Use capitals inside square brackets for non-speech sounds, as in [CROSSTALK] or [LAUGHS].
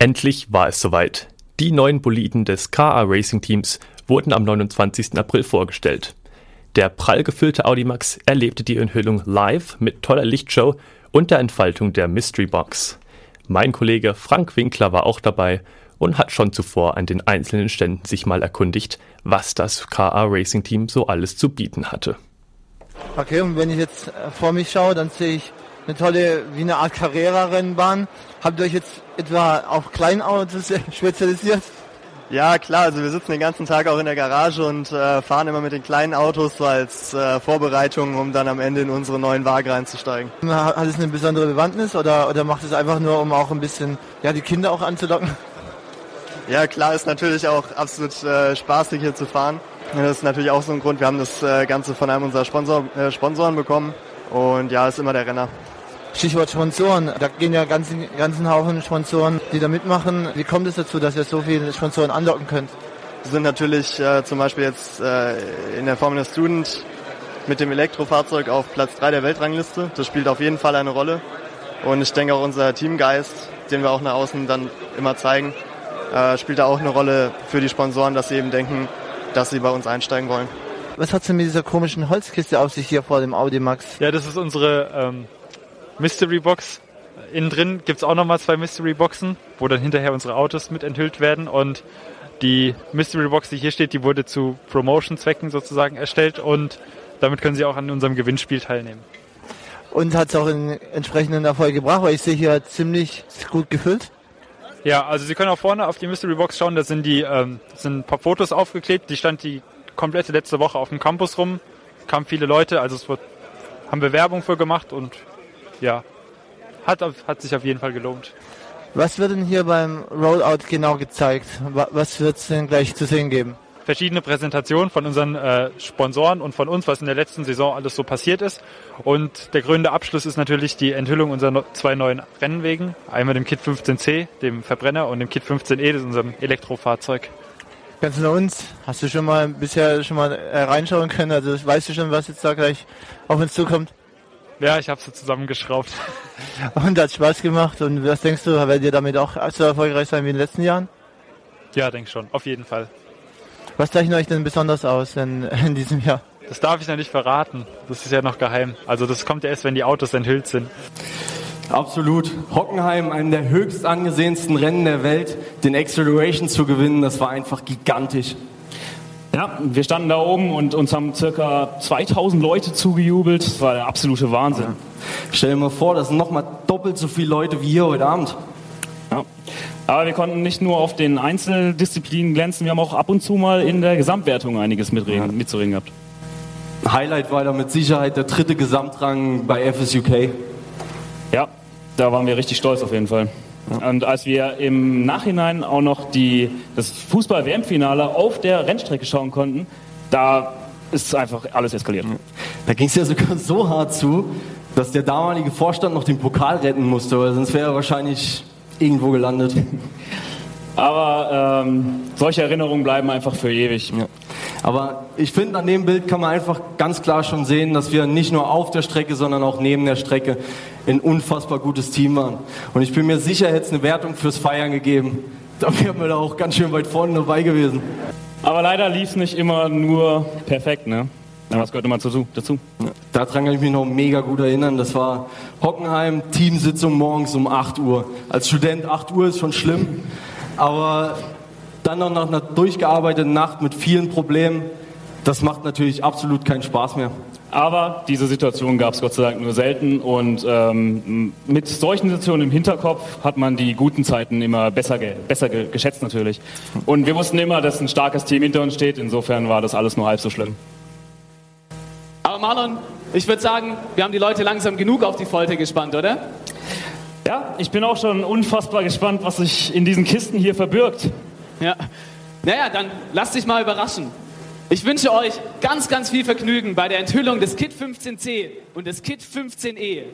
Endlich war es soweit. Die neuen Boliden des KA Racing Teams wurden am 29. April vorgestellt. Der prall gefüllte Audimax erlebte die Enthüllung live mit toller Lichtshow und der Entfaltung der Mystery Box. Mein Kollege Frank Winkler war auch dabei und hat schon zuvor an den einzelnen Ständen sich mal erkundigt, was das KA Racing Team so alles zu bieten hatte. Okay, und wenn ich jetzt vor mich schaue, dann sehe ich eine tolle, wie eine Art Carrera-Rennbahn. Habt ihr euch jetzt etwa auf Kleinautos [LAUGHS] spezialisiert? Ja, klar, also wir sitzen den ganzen Tag auch in der Garage und äh, fahren immer mit den kleinen Autos so als äh, Vorbereitung, um dann am Ende in unsere neuen Wagen reinzusteigen. Hat es eine besondere Bewandtnis oder, oder macht es einfach nur, um auch ein bisschen ja, die Kinder auch anzulocken? Ja, klar, ist natürlich auch absolut äh, spaßig hier zu fahren. Das ist natürlich auch so ein Grund. Wir haben das äh, Ganze von einem unserer Sponsor, äh, Sponsoren bekommen und ja, ist immer der Renner. Stichwort Sponsoren. Da gehen ja ganzen, ganzen Haufen Sponsoren, die da mitmachen. Wie kommt es dazu, dass ihr so viele Sponsoren anlocken könnt? Wir sind natürlich äh, zum Beispiel jetzt äh, in der Formula Student mit dem Elektrofahrzeug auf Platz 3 der Weltrangliste. Das spielt auf jeden Fall eine Rolle. Und ich denke auch unser Teamgeist, den wir auch nach außen dann immer zeigen, äh, spielt da auch eine Rolle für die Sponsoren, dass sie eben denken, dass sie bei uns einsteigen wollen. Was hat es denn mit dieser komischen Holzkiste auf sich hier vor dem Audi Max? Ja, das ist unsere ähm, Mystery Box. Innen drin gibt es auch nochmal zwei Mystery Boxen, wo dann hinterher unsere Autos mit enthüllt werden. Und die Mystery Box, die hier steht, die wurde zu Promotion-Zwecken sozusagen erstellt und damit können Sie auch an unserem Gewinnspiel teilnehmen. Und hat es auch einen entsprechenden Erfolg gebracht, weil ich sehe hier ziemlich gut gefüllt. Ja, also Sie können auch vorne auf die Mystery Box schauen, da sind die ähm, sind ein paar Fotos aufgeklebt, die stand die komplette letzte Woche auf dem Campus rum, kamen viele Leute, also es wird, haben wir Werbung für gemacht und ja, hat, hat sich auf jeden Fall gelohnt. Was wird denn hier beim Rollout genau gezeigt? Was wird es denn gleich zu sehen geben? Verschiedene Präsentationen von unseren äh, Sponsoren und von uns, was in der letzten Saison alles so passiert ist. Und der grüne Abschluss ist natürlich die Enthüllung unserer zwei neuen Rennwegen. Einmal dem Kit 15C, dem Verbrenner, und dem Kit 15E, das ist unserem Elektrofahrzeug. Ganz du uns, hast du schon mal bisher schon mal äh, reinschauen können? Also weißt du schon, was jetzt da gleich auf uns zukommt? Ja, ich habe sie zusammengeschraubt. [LAUGHS] Und hat Spaß gemacht. Und was denkst du, werdet ihr damit auch so erfolgreich sein wie in den letzten Jahren? Ja, denke schon, auf jeden Fall. Was zeichnet euch denn besonders aus in, [LAUGHS] in diesem Jahr? Das darf ich noch nicht verraten. Das ist ja noch geheim. Also das kommt ja erst, wenn die Autos enthüllt sind. Absolut. Hockenheim, einem der höchst angesehensten Rennen der Welt, den Acceleration zu gewinnen, das war einfach gigantisch. Ja, wir standen da oben und uns haben circa 2000 Leute zugejubelt. Das war der absolute Wahnsinn. Ja. Stell dir mal vor, das sind nochmal doppelt so viele Leute wie hier heute Abend. Ja. Aber wir konnten nicht nur auf den Einzeldisziplinen glänzen, wir haben auch ab und zu mal in der Gesamtwertung einiges mitreden, ja. mitzureden gehabt. Highlight war da mit Sicherheit der dritte Gesamtrang bei FSUK. Ja, da waren wir richtig stolz auf jeden Fall. Und als wir im Nachhinein auch noch die, das Fußball-WM-Finale auf der Rennstrecke schauen konnten, da ist einfach alles eskaliert. Da ging es ja sogar so hart zu, dass der damalige Vorstand noch den Pokal retten musste, weil sonst wäre er wahrscheinlich irgendwo gelandet. Aber ähm, solche Erinnerungen bleiben einfach für ewig. Ja. Aber ich finde, an dem Bild kann man einfach ganz klar schon sehen, dass wir nicht nur auf der Strecke, sondern auch neben der Strecke ein unfassbar gutes Team waren. Und ich bin mir sicher, hätte es eine Wertung fürs Feiern gegeben. [LAUGHS] Da wären wir da auch ganz schön weit vorne dabei gewesen. Aber leider lief es nicht immer nur perfekt, ne? Aber das gehört immer dazu. dazu. Daran kann ich mich noch mega gut erinnern. Das war Hockenheim, Teamsitzung morgens um 8 Uhr. Als Student 8 Uhr ist schon schlimm. Aber dann noch nach einer durchgearbeiteten Nacht mit vielen Problemen, das macht natürlich absolut keinen Spaß mehr. Aber diese Situation gab es Gott sei Dank nur selten und ähm, mit solchen Situationen im Hinterkopf hat man die guten Zeiten immer besser, ge besser ge geschätzt natürlich. Und wir wussten immer, dass ein starkes Team hinter uns steht, insofern war das alles nur halb so schlimm. Aber Marlon, ich würde sagen, wir haben die Leute langsam genug auf die Folter gespannt, oder? Ja, ich bin auch schon unfassbar gespannt, was sich in diesen Kisten hier verbirgt. Ja. Naja, dann lasst dich mal überraschen. Ich wünsche euch ganz, ganz viel Vergnügen bei der Enthüllung des Kit 15C und des Kit 15E.